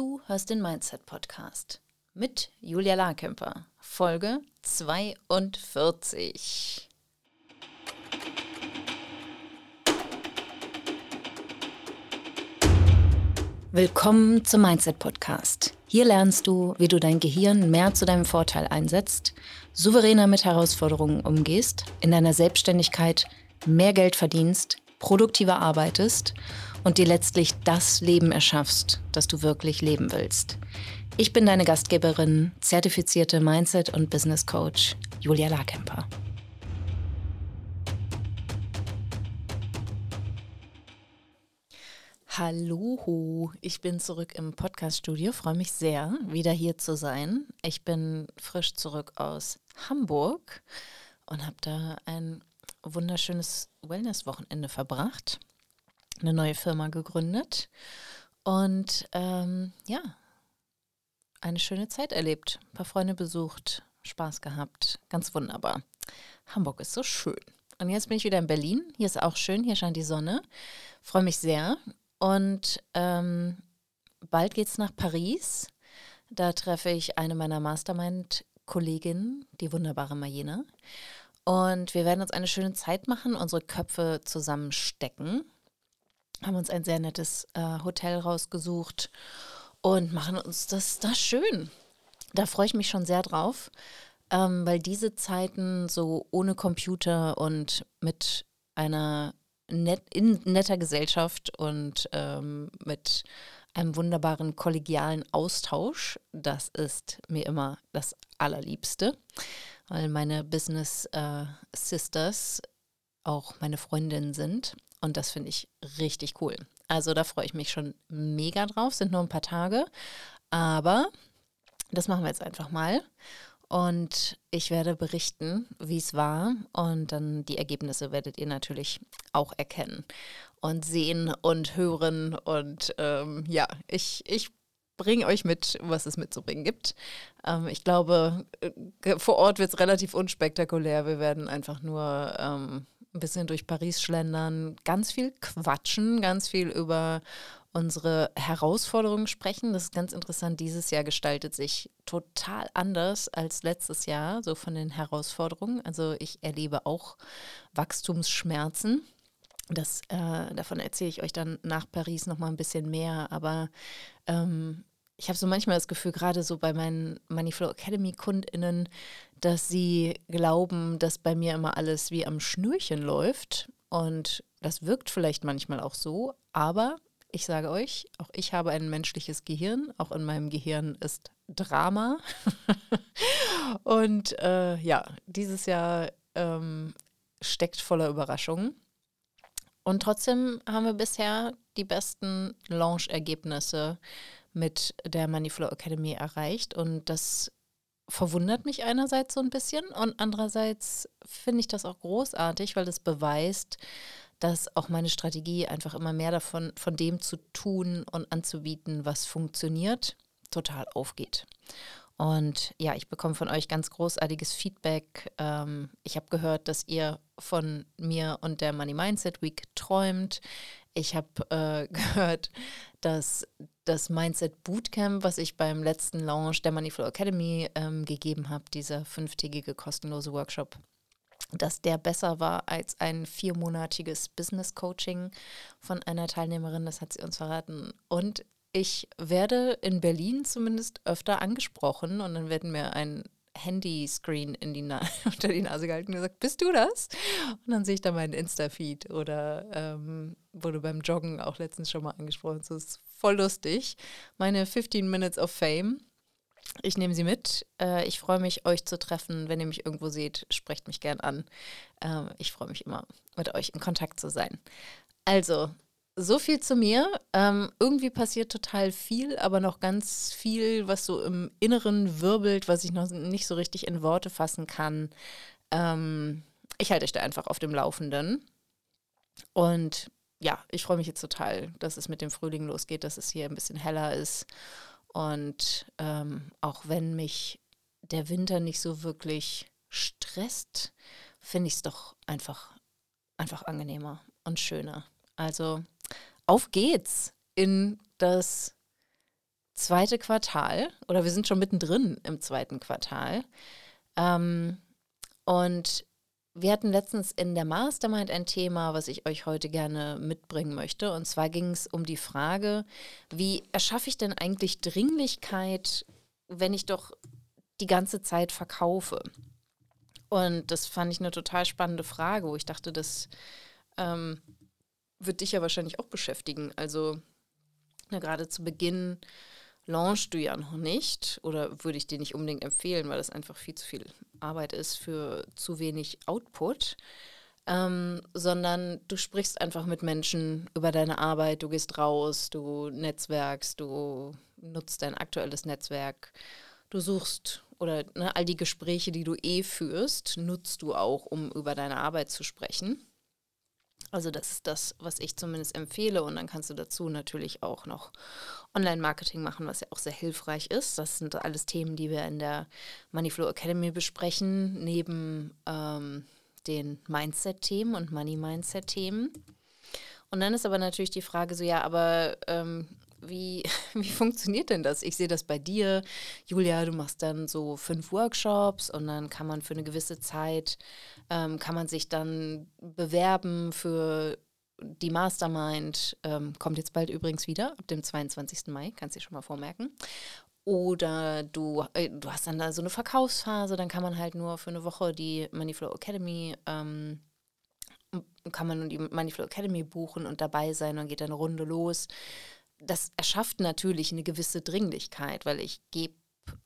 Du hörst den Mindset Podcast mit Julia Larkemper, Folge 42. Willkommen zum Mindset Podcast. Hier lernst du, wie du dein Gehirn mehr zu deinem Vorteil einsetzt, souveräner mit Herausforderungen umgehst, in deiner Selbstständigkeit mehr Geld verdienst, produktiver arbeitest und dir letztlich das Leben erschaffst, das du wirklich leben willst. Ich bin deine Gastgeberin, zertifizierte Mindset- und Business Coach Julia Larkemper. Hallo, ich bin zurück im Podcaststudio, freue mich sehr, wieder hier zu sein. Ich bin frisch zurück aus Hamburg und habe da ein wunderschönes Wellness-Wochenende verbracht, eine neue Firma gegründet und ähm, ja, eine schöne Zeit erlebt, ein paar Freunde besucht, Spaß gehabt, ganz wunderbar. Hamburg ist so schön. Und jetzt bin ich wieder in Berlin. Hier ist auch schön, hier scheint die Sonne. Freue mich sehr. Und ähm, bald es nach Paris. Da treffe ich eine meiner Mastermind-Kolleginnen, die wunderbare Mayena. Und wir werden uns eine schöne Zeit machen, unsere Köpfe zusammenstecken. Haben uns ein sehr nettes äh, Hotel rausgesucht und machen uns das da schön. Da freue ich mich schon sehr drauf, ähm, weil diese Zeiten so ohne Computer und mit einer net, in netter Gesellschaft und ähm, mit einem wunderbaren kollegialen Austausch. Das ist mir immer das Allerliebste, weil meine Business äh, Sisters auch meine Freundinnen sind und das finde ich richtig cool. Also da freue ich mich schon mega drauf. Sind nur ein paar Tage, aber das machen wir jetzt einfach mal. Und ich werde berichten, wie es war. Und dann die Ergebnisse werdet ihr natürlich auch erkennen und sehen und hören. Und ähm, ja, ich, ich bringe euch mit, was es mitzubringen gibt. Ähm, ich glaube, äh, vor Ort wird es relativ unspektakulär. Wir werden einfach nur ähm, ein bisschen durch Paris schlendern, ganz viel quatschen, ganz viel über unsere Herausforderungen sprechen. Das ist ganz interessant. Dieses Jahr gestaltet sich total anders als letztes Jahr, so von den Herausforderungen. Also ich erlebe auch Wachstumsschmerzen. Das, äh, davon erzähle ich euch dann nach Paris noch mal ein bisschen mehr. Aber ähm, ich habe so manchmal das Gefühl, gerade so bei meinen Moneyflow Academy KundInnen, dass sie glauben, dass bei mir immer alles wie am Schnürchen läuft. Und das wirkt vielleicht manchmal auch so, aber ich sage euch, auch ich habe ein menschliches Gehirn. Auch in meinem Gehirn ist Drama. und äh, ja, dieses Jahr ähm, steckt voller Überraschungen. Und trotzdem haben wir bisher die besten Launch-Ergebnisse mit der Moneyflow Academy erreicht. Und das verwundert mich einerseits so ein bisschen und andererseits finde ich das auch großartig, weil das beweist, dass auch meine Strategie einfach immer mehr davon, von dem zu tun und anzubieten, was funktioniert, total aufgeht. Und ja, ich bekomme von euch ganz großartiges Feedback. Ähm, ich habe gehört, dass ihr von mir und der Money Mindset Week träumt. Ich habe äh, gehört, dass das Mindset Bootcamp, was ich beim letzten Launch der Moneyflow Academy ähm, gegeben habe, dieser fünftägige kostenlose Workshop, dass der besser war als ein viermonatiges Business Coaching von einer Teilnehmerin. Das hat sie uns verraten. Und ich werde in Berlin zumindest öfter angesprochen und dann werden mir ein Handyscreen in die unter die Nase gehalten und gesagt, bist du das? Und dann sehe ich da meinen Insta-Feed oder ähm, wurde beim Joggen auch letztens schon mal angesprochen. Das ist voll lustig. Meine 15 Minutes of Fame ich nehme sie mit. Äh, ich freue mich, euch zu treffen. Wenn ihr mich irgendwo seht, sprecht mich gern an. Ähm, ich freue mich immer, mit euch in Kontakt zu sein. Also, so viel zu mir. Ähm, irgendwie passiert total viel, aber noch ganz viel, was so im Inneren wirbelt, was ich noch nicht so richtig in Worte fassen kann. Ähm, ich halte euch da einfach auf dem Laufenden. Und ja, ich freue mich jetzt total, dass es mit dem Frühling losgeht, dass es hier ein bisschen heller ist und ähm, auch wenn mich der Winter nicht so wirklich stresst, finde ich es doch einfach, einfach angenehmer und schöner. Also auf geht's in das zweite Quartal oder wir sind schon mittendrin im zweiten Quartal. Ähm, und wir hatten letztens in der Mastermind ein Thema, was ich euch heute gerne mitbringen möchte. Und zwar ging es um die Frage, wie erschaffe ich denn eigentlich Dringlichkeit, wenn ich doch die ganze Zeit verkaufe? Und das fand ich eine total spannende Frage, wo ich dachte, das ähm, wird dich ja wahrscheinlich auch beschäftigen. Also na, gerade zu Beginn launchst du ja noch nicht oder würde ich dir nicht unbedingt empfehlen, weil das einfach viel zu viel Arbeit ist für zu wenig Output. Ähm, sondern du sprichst einfach mit Menschen über deine Arbeit, du gehst raus, du netzwerkst, du nutzt dein aktuelles Netzwerk, du suchst oder ne, all die Gespräche, die du eh führst, nutzt du auch, um über deine Arbeit zu sprechen. Also das ist das, was ich zumindest empfehle. Und dann kannst du dazu natürlich auch noch Online-Marketing machen, was ja auch sehr hilfreich ist. Das sind alles Themen, die wir in der Moneyflow Academy besprechen, neben ähm, den Mindset-Themen und Money-Mindset-Themen. Und dann ist aber natürlich die Frage so, ja, aber ähm, wie, wie funktioniert denn das? Ich sehe das bei dir. Julia, du machst dann so fünf Workshops und dann kann man für eine gewisse Zeit, ähm, kann man sich dann bewerben für die Mastermind. Ähm, kommt jetzt bald übrigens wieder, ab dem 22. Mai, kannst du dir schon mal vormerken. Oder du, äh, du hast dann da so eine Verkaufsphase, dann kann man halt nur für eine Woche die Moneyflow Academy ähm, kann man die Moneyflow Academy buchen und dabei sein und geht eine Runde los das erschafft natürlich eine gewisse Dringlichkeit, weil ich gebe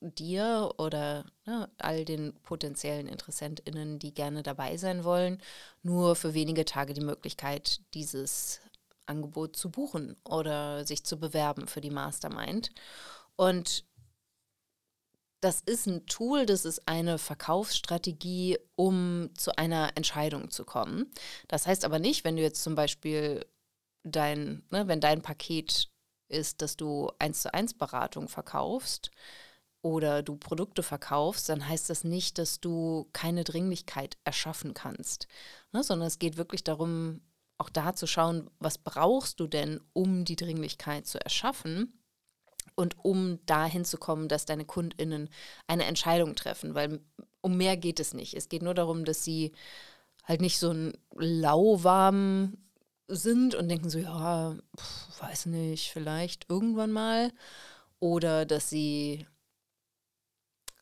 dir oder ne, all den potenziellen InteressentInnen, die gerne dabei sein wollen, nur für wenige Tage die Möglichkeit, dieses Angebot zu buchen oder sich zu bewerben für die Mastermind. Und das ist ein Tool, das ist eine Verkaufsstrategie, um zu einer Entscheidung zu kommen. Das heißt aber nicht, wenn du jetzt zum Beispiel dein, ne, wenn dein Paket ist, dass du eins zu eins Beratung verkaufst oder du Produkte verkaufst, dann heißt das nicht, dass du keine Dringlichkeit erschaffen kannst, ne? sondern es geht wirklich darum, auch da zu schauen, was brauchst du denn, um die Dringlichkeit zu erschaffen und um dahin zu kommen, dass deine KundInnen eine Entscheidung treffen, weil um mehr geht es nicht. Es geht nur darum, dass sie halt nicht so einen lauwarmen sind und denken so, ja, pf, weiß nicht, vielleicht irgendwann mal. Oder dass sie,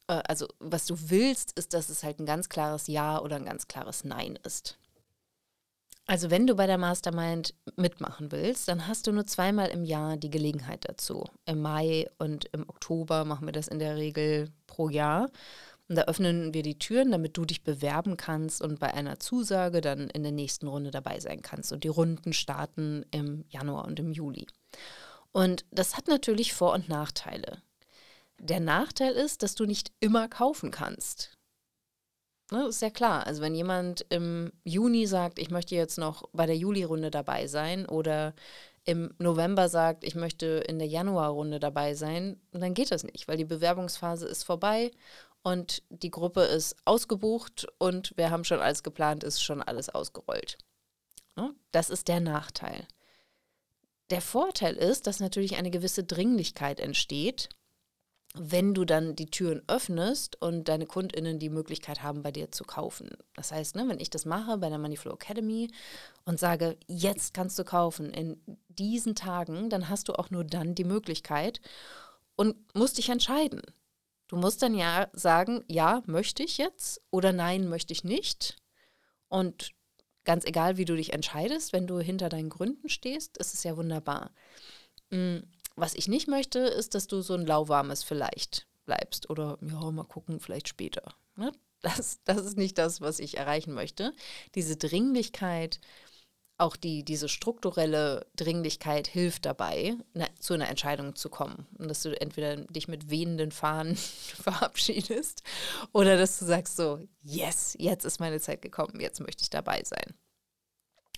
äh, also was du willst, ist, dass es halt ein ganz klares Ja oder ein ganz klares Nein ist. Also wenn du bei der Mastermind mitmachen willst, dann hast du nur zweimal im Jahr die Gelegenheit dazu. Im Mai und im Oktober machen wir das in der Regel pro Jahr. Und da öffnen wir die Türen, damit du dich bewerben kannst und bei einer Zusage dann in der nächsten Runde dabei sein kannst. Und die Runden starten im Januar und im Juli. Und das hat natürlich Vor- und Nachteile. Der Nachteil ist, dass du nicht immer kaufen kannst. Ne, ist ja klar. Also wenn jemand im Juni sagt, ich möchte jetzt noch bei der Juli-Runde dabei sein oder im November sagt, ich möchte in der Januar-Runde dabei sein, dann geht das nicht, weil die Bewerbungsphase ist vorbei und die Gruppe ist ausgebucht und wir haben schon alles geplant, ist schon alles ausgerollt. Ne? Das ist der Nachteil. Der Vorteil ist, dass natürlich eine gewisse Dringlichkeit entsteht, wenn du dann die Türen öffnest und deine KundInnen die Möglichkeit haben, bei dir zu kaufen. Das heißt, ne, wenn ich das mache bei der Moneyflow Academy und sage, jetzt kannst du kaufen in diesen Tagen, dann hast du auch nur dann die Möglichkeit und musst dich entscheiden. Du musst dann ja sagen, ja, möchte ich jetzt oder nein, möchte ich nicht. Und ganz egal, wie du dich entscheidest, wenn du hinter deinen Gründen stehst, ist es ja wunderbar. Mm, was ich nicht möchte, ist, dass du so ein lauwarmes vielleicht bleibst oder ja, mal gucken, vielleicht später. Ne? Das, das ist nicht das, was ich erreichen möchte. Diese Dringlichkeit, auch die, diese strukturelle Dringlichkeit hilft dabei, na, zu einer Entscheidung zu kommen. Und dass du entweder dich mit wehenden Fahnen verabschiedest oder dass du sagst so, yes, jetzt ist meine Zeit gekommen, jetzt möchte ich dabei sein.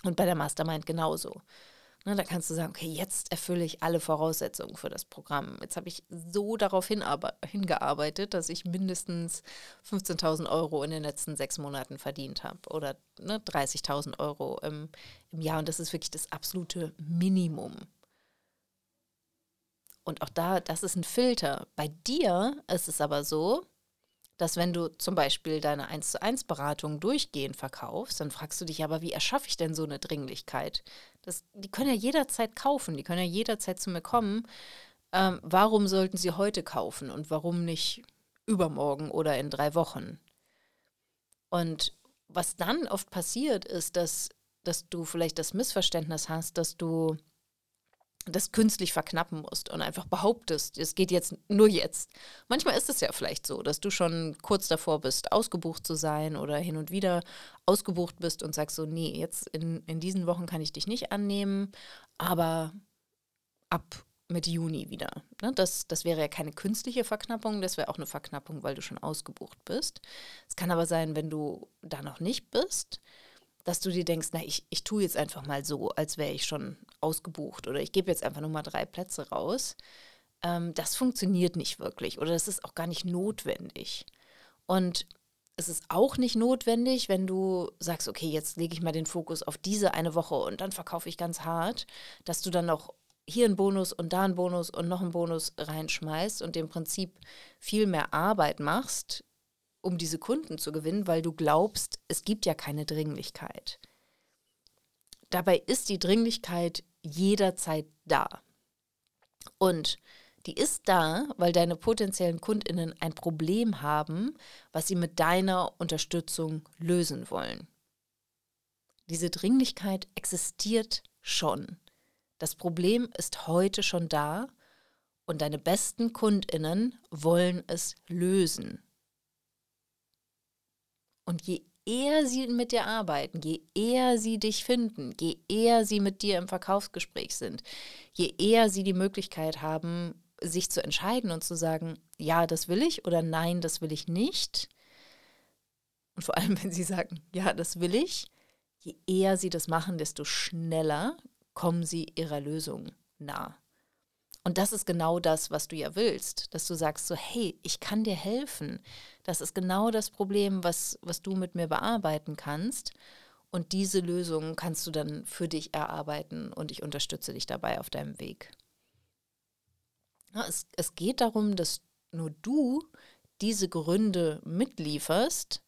Und bei der Mastermind genauso. Ne, da kannst du sagen, okay, jetzt erfülle ich alle Voraussetzungen für das Programm. Jetzt habe ich so darauf hingearbeitet, dass ich mindestens 15.000 Euro in den letzten sechs Monaten verdient habe oder ne, 30.000 Euro im, im Jahr. Und das ist wirklich das absolute Minimum. Und auch da, das ist ein Filter. Bei dir ist es aber so, dass wenn du zum Beispiel deine 1 zu 1 Beratung durchgehend verkaufst, dann fragst du dich aber, wie erschaffe ich denn so eine Dringlichkeit? Das, die können ja jederzeit kaufen, die können ja jederzeit zu mir kommen. Ähm, warum sollten sie heute kaufen und warum nicht übermorgen oder in drei Wochen? Und was dann oft passiert, ist, dass, dass du vielleicht das Missverständnis hast, dass du das künstlich verknappen musst und einfach behauptest, es geht jetzt nur jetzt. Manchmal ist es ja vielleicht so, dass du schon kurz davor bist, ausgebucht zu sein oder hin und wieder ausgebucht bist und sagst so, nee, jetzt in, in diesen Wochen kann ich dich nicht annehmen, aber ab mit Juni wieder. Ne? Das, das wäre ja keine künstliche Verknappung, das wäre auch eine Verknappung, weil du schon ausgebucht bist. Es kann aber sein, wenn du da noch nicht bist, dass du dir denkst, na, ich, ich tue jetzt einfach mal so, als wäre ich schon ausgebucht oder ich gebe jetzt einfach nur mal drei Plätze raus. Ähm, das funktioniert nicht wirklich oder das ist auch gar nicht notwendig. Und es ist auch nicht notwendig, wenn du sagst, okay, jetzt lege ich mal den Fokus auf diese eine Woche und dann verkaufe ich ganz hart, dass du dann noch hier einen Bonus und da einen Bonus und noch einen Bonus reinschmeißt und im Prinzip viel mehr Arbeit machst, um diese Kunden zu gewinnen, weil du glaubst, es gibt ja keine Dringlichkeit. Dabei ist die Dringlichkeit jederzeit da. Und die ist da, weil deine potenziellen Kundinnen ein Problem haben, was sie mit deiner Unterstützung lösen wollen. Diese Dringlichkeit existiert schon. Das Problem ist heute schon da und deine besten Kundinnen wollen es lösen. Und je eher sie mit dir arbeiten, je eher sie dich finden, je eher sie mit dir im Verkaufsgespräch sind, je eher sie die Möglichkeit haben, sich zu entscheiden und zu sagen, ja, das will ich oder nein, das will ich nicht. Und vor allem, wenn sie sagen, ja, das will ich, je eher sie das machen, desto schneller kommen sie ihrer Lösung nah. Und das ist genau das, was du ja willst, dass du sagst so, hey, ich kann dir helfen. Das ist genau das Problem, was, was du mit mir bearbeiten kannst. Und diese Lösung kannst du dann für dich erarbeiten und ich unterstütze dich dabei auf deinem Weg. Es, es geht darum, dass nur du diese Gründe mitlieferst,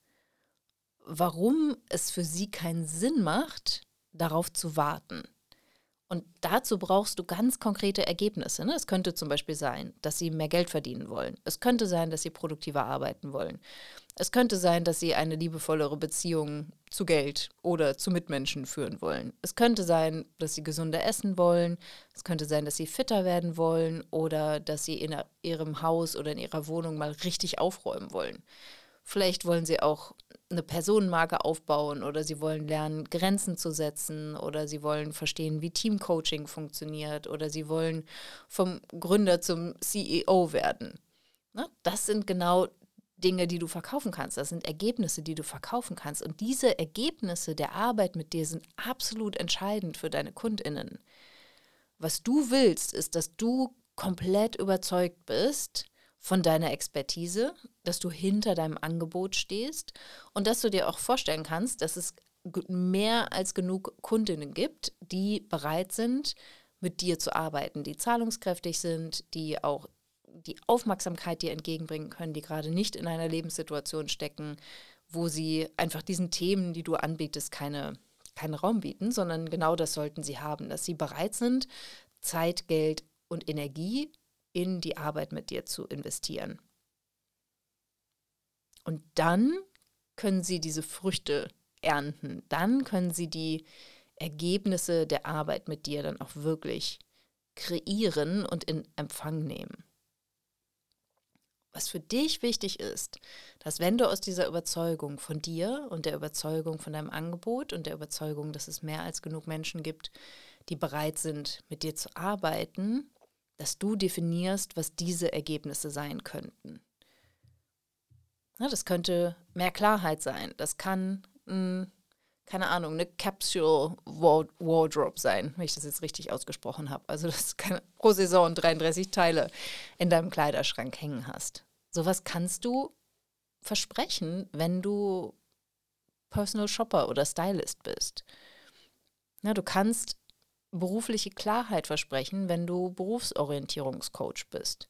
warum es für sie keinen Sinn macht, darauf zu warten. Und dazu brauchst du ganz konkrete Ergebnisse. Ne? Es könnte zum Beispiel sein, dass sie mehr Geld verdienen wollen. Es könnte sein, dass sie produktiver arbeiten wollen. Es könnte sein, dass sie eine liebevollere Beziehung zu Geld oder zu Mitmenschen führen wollen. Es könnte sein, dass sie gesünder essen wollen. Es könnte sein, dass sie fitter werden wollen oder dass sie in ihrem Haus oder in ihrer Wohnung mal richtig aufräumen wollen. Vielleicht wollen sie auch eine Personenmarke aufbauen oder sie wollen lernen, Grenzen zu setzen oder sie wollen verstehen, wie Teamcoaching funktioniert oder sie wollen vom Gründer zum CEO werden. Ne? Das sind genau Dinge, die du verkaufen kannst. Das sind Ergebnisse, die du verkaufen kannst. Und diese Ergebnisse der Arbeit mit dir sind absolut entscheidend für deine Kundinnen. Was du willst, ist, dass du komplett überzeugt bist, von deiner Expertise, dass du hinter deinem Angebot stehst und dass du dir auch vorstellen kannst, dass es mehr als genug Kundinnen gibt, die bereit sind, mit dir zu arbeiten, die zahlungskräftig sind, die auch die Aufmerksamkeit dir entgegenbringen können, die gerade nicht in einer Lebenssituation stecken, wo sie einfach diesen Themen, die du anbietest, keine, keinen Raum bieten, sondern genau das sollten sie haben, dass sie bereit sind, Zeit, Geld und Energie in die Arbeit mit dir zu investieren. Und dann können sie diese Früchte ernten. Dann können sie die Ergebnisse der Arbeit mit dir dann auch wirklich kreieren und in Empfang nehmen. Was für dich wichtig ist, dass wenn du aus dieser Überzeugung von dir und der Überzeugung von deinem Angebot und der Überzeugung, dass es mehr als genug Menschen gibt, die bereit sind, mit dir zu arbeiten, dass du definierst, was diese Ergebnisse sein könnten. Ja, das könnte mehr Klarheit sein. Das kann, mh, hm, keine Ahnung, eine Capsule Wardrobe sein, wenn ich das jetzt richtig ausgesprochen habe. Also, dass du pro Saison 33 Teile in deinem Kleiderschrank hängen hast. Sowas kannst du versprechen, wenn du Personal Shopper oder Stylist bist. Ja, du kannst berufliche Klarheit versprechen, wenn du Berufsorientierungscoach bist.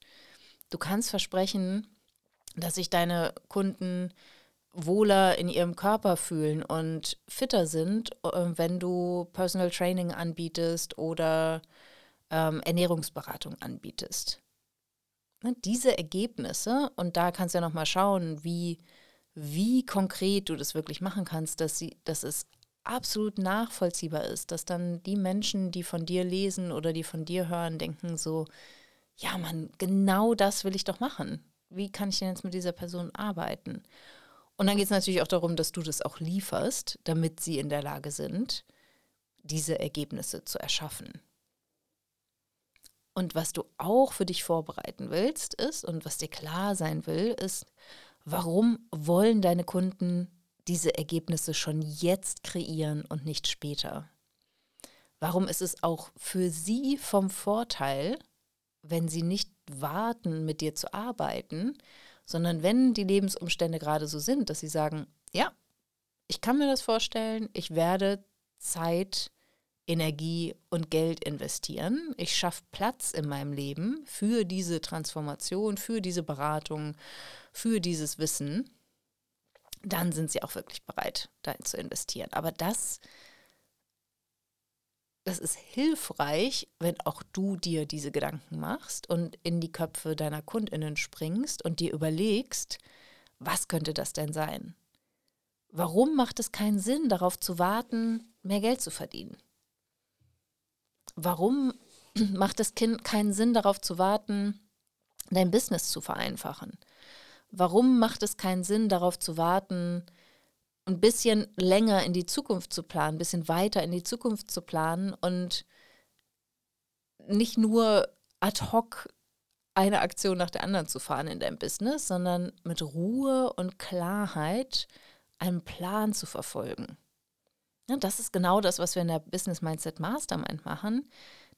Du kannst versprechen, dass sich deine Kunden wohler in ihrem Körper fühlen und fitter sind, äh, wenn du Personal Training anbietest oder ähm, Ernährungsberatung anbietest. Ne, diese Ergebnisse, und da kannst du ja nochmal schauen, wie, wie konkret du das wirklich machen kannst, dass, sie, dass es absolut nachvollziehbar ist, dass dann die Menschen, die von dir lesen oder die von dir hören, denken so, ja Mann, genau das will ich doch machen. Wie kann ich denn jetzt mit dieser Person arbeiten? Und dann geht es natürlich auch darum, dass du das auch lieferst, damit sie in der Lage sind, diese Ergebnisse zu erschaffen. Und was du auch für dich vorbereiten willst, ist, und was dir klar sein will, ist, warum wollen deine Kunden diese Ergebnisse schon jetzt kreieren und nicht später? Warum ist es auch für sie vom Vorteil, wenn sie nicht warten, mit dir zu arbeiten, sondern wenn die Lebensumstände gerade so sind, dass sie sagen, ja, ich kann mir das vorstellen, ich werde Zeit, Energie und Geld investieren. Ich schaffe Platz in meinem Leben für diese Transformation, für diese Beratung, für dieses Wissen. Dann sind sie auch wirklich bereit, da zu investieren. Aber das das ist hilfreich, wenn auch du dir diese Gedanken machst und in die Köpfe deiner Kundinnen springst und dir überlegst, was könnte das denn sein? Warum macht es keinen Sinn, darauf zu warten, mehr Geld zu verdienen? Warum macht es keinen Sinn, darauf zu warten, dein Business zu vereinfachen? Warum macht es keinen Sinn, darauf zu warten, ein bisschen länger in die Zukunft zu planen, ein bisschen weiter in die Zukunft zu planen und nicht nur ad hoc eine Aktion nach der anderen zu fahren in deinem Business, sondern mit Ruhe und Klarheit einen Plan zu verfolgen. Ja, das ist genau das, was wir in der Business Mindset Mastermind machen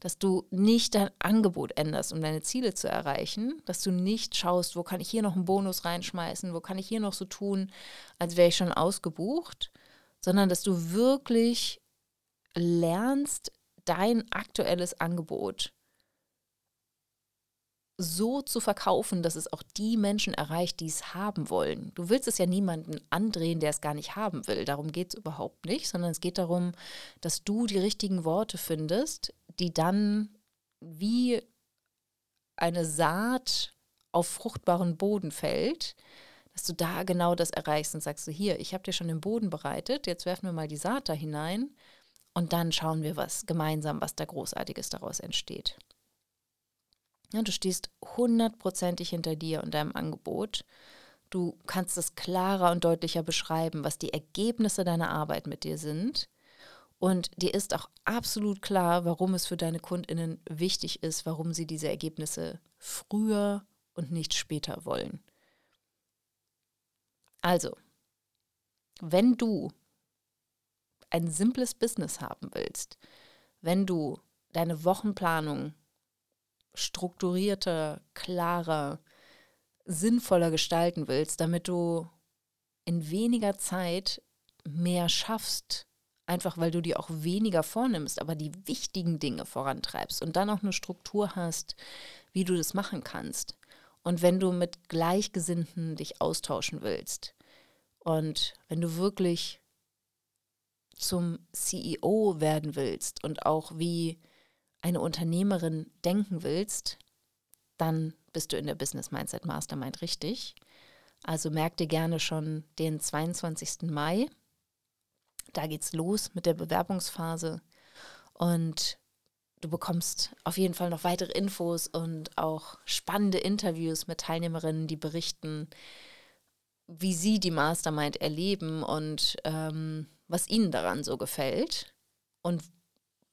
dass du nicht dein Angebot änderst, um deine Ziele zu erreichen, dass du nicht schaust, wo kann ich hier noch einen Bonus reinschmeißen, wo kann ich hier noch so tun, als wäre ich schon ausgebucht, sondern dass du wirklich lernst, dein aktuelles Angebot so zu verkaufen, dass es auch die Menschen erreicht, die es haben wollen. Du willst es ja niemanden andrehen, der es gar nicht haben will. Darum geht es überhaupt nicht, sondern es geht darum, dass du die richtigen Worte findest, die dann wie eine Saat auf fruchtbaren Boden fällt, dass du da genau das erreichst und sagst du, hier, ich habe dir schon den Boden bereitet, jetzt werfen wir mal die Saat da hinein und dann schauen wir was gemeinsam, was da großartiges daraus entsteht. Ja, du stehst hundertprozentig hinter dir und deinem Angebot. Du kannst es klarer und deutlicher beschreiben, was die Ergebnisse deiner Arbeit mit dir sind. Und dir ist auch absolut klar, warum es für deine Kundinnen wichtig ist, warum sie diese Ergebnisse früher und nicht später wollen. Also, wenn du ein simples Business haben willst, wenn du deine Wochenplanung strukturierter, klarer, sinnvoller gestalten willst, damit du in weniger Zeit mehr schaffst, einfach weil du dir auch weniger vornimmst, aber die wichtigen Dinge vorantreibst und dann auch eine Struktur hast, wie du das machen kannst. Und wenn du mit Gleichgesinnten dich austauschen willst und wenn du wirklich zum CEO werden willst und auch wie eine Unternehmerin denken willst, dann bist du in der Business Mindset Mastermind richtig. Also merk dir gerne schon den 22. Mai. Da geht's los mit der Bewerbungsphase und du bekommst auf jeden Fall noch weitere Infos und auch spannende Interviews mit Teilnehmerinnen, die berichten, wie sie die Mastermind erleben und ähm, was ihnen daran so gefällt und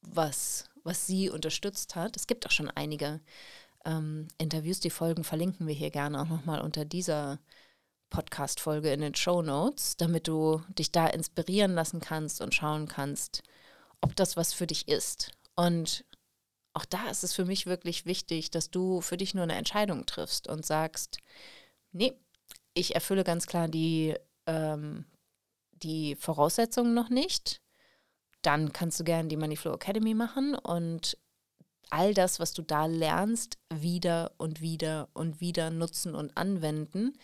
was was sie unterstützt hat. Es gibt auch schon einige ähm, Interviews, die Folgen verlinken wir hier gerne auch nochmal unter dieser Podcast-Folge in den Show Notes, damit du dich da inspirieren lassen kannst und schauen kannst, ob das was für dich ist. Und auch da ist es für mich wirklich wichtig, dass du für dich nur eine Entscheidung triffst und sagst, nee, ich erfülle ganz klar die, ähm, die Voraussetzungen noch nicht dann kannst du gerne die Moneyflow Academy machen und all das, was du da lernst, wieder und wieder und wieder nutzen und anwenden,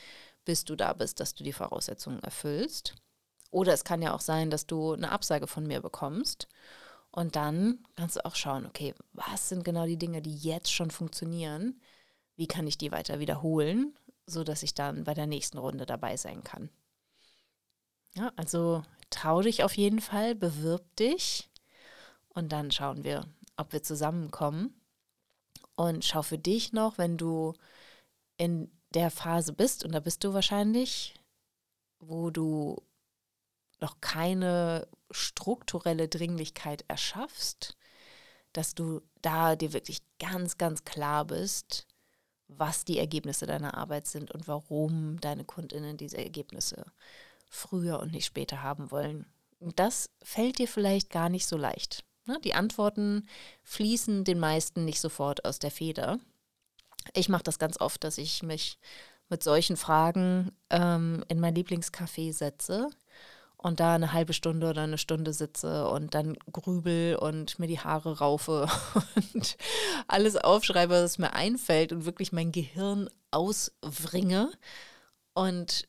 bis du da bist, dass du die Voraussetzungen erfüllst. Oder es kann ja auch sein, dass du eine Absage von mir bekommst. Und dann kannst du auch schauen, okay, was sind genau die Dinge, die jetzt schon funktionieren? Wie kann ich die weiter wiederholen, sodass ich dann bei der nächsten Runde dabei sein kann? Ja, also trau dich auf jeden Fall, bewirb dich und dann schauen wir, ob wir zusammenkommen. Und schau für dich noch, wenn du in der Phase bist, und da bist du wahrscheinlich, wo du noch keine strukturelle Dringlichkeit erschaffst, dass du da dir wirklich ganz, ganz klar bist, was die Ergebnisse deiner Arbeit sind und warum deine Kundinnen diese Ergebnisse früher und nicht später haben wollen. Und das fällt dir vielleicht gar nicht so leicht. Ne? Die Antworten fließen den meisten nicht sofort aus der Feder. Ich mache das ganz oft, dass ich mich mit solchen Fragen ähm, in mein Lieblingscafé setze und da eine halbe Stunde oder eine Stunde sitze und dann grübel und mir die Haare raufe und alles aufschreibe, was mir einfällt und wirklich mein Gehirn auswringe. Und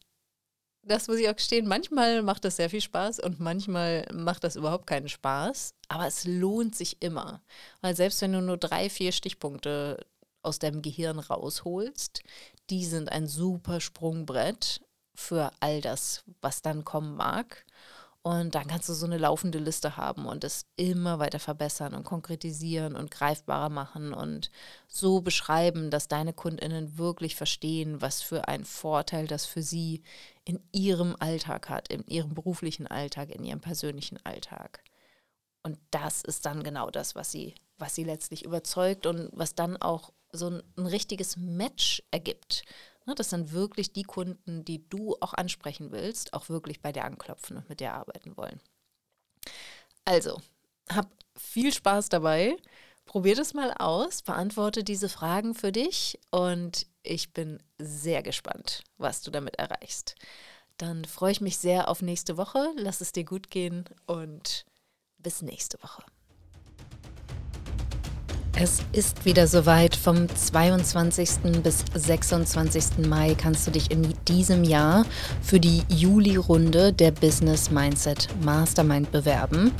das muss ich auch gestehen, manchmal macht das sehr viel Spaß und manchmal macht das überhaupt keinen Spaß. Aber es lohnt sich immer. Weil selbst wenn du nur drei, vier Stichpunkte aus deinem Gehirn rausholst, die sind ein super Sprungbrett für all das, was dann kommen mag. Und dann kannst du so eine laufende Liste haben und es immer weiter verbessern und konkretisieren und greifbarer machen und so beschreiben, dass deine Kundinnen wirklich verstehen, was für einen Vorteil das für sie in ihrem Alltag hat, in ihrem beruflichen Alltag, in ihrem persönlichen Alltag. Und das ist dann genau das, was sie, was sie letztlich überzeugt und was dann auch so ein, ein richtiges Match ergibt. Ne, das sind wirklich die Kunden, die du auch ansprechen willst, auch wirklich bei dir anklopfen und mit dir arbeiten wollen. Also, hab viel Spaß dabei. Probier das mal aus, beantworte diese Fragen für dich und ich bin sehr gespannt, was du damit erreichst. Dann freue ich mich sehr auf nächste Woche. Lass es dir gut gehen und bis nächste Woche. Es ist wieder soweit. Vom 22. bis 26. Mai kannst du dich in diesem Jahr für die Juli-Runde der Business Mindset Mastermind bewerben.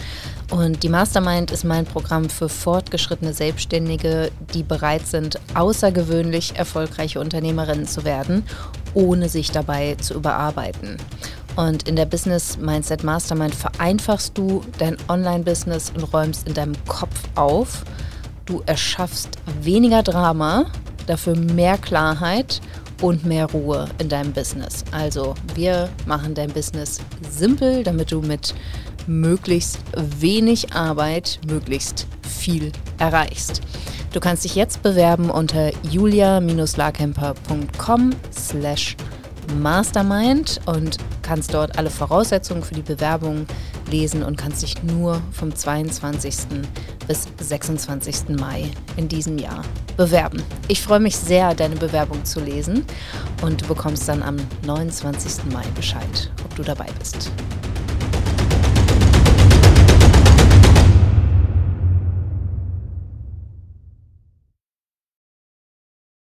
Und die Mastermind ist mein Programm für fortgeschrittene Selbstständige, die bereit sind, außergewöhnlich erfolgreiche Unternehmerinnen zu werden, ohne sich dabei zu überarbeiten. Und in der Business Mindset Mastermind vereinfachst du dein Online-Business und räumst in deinem Kopf auf Du erschaffst weniger Drama, dafür mehr Klarheit und mehr Ruhe in deinem Business. Also wir machen dein Business simpel, damit du mit möglichst wenig Arbeit möglichst viel erreichst. Du kannst dich jetzt bewerben unter julia-larkemper.com slash mastermind und kannst dort alle Voraussetzungen für die Bewerbung lesen und kannst dich nur vom 22. bis 26. Mai in diesem Jahr bewerben. Ich freue mich sehr, deine Bewerbung zu lesen und du bekommst dann am 29. Mai Bescheid, ob du dabei bist.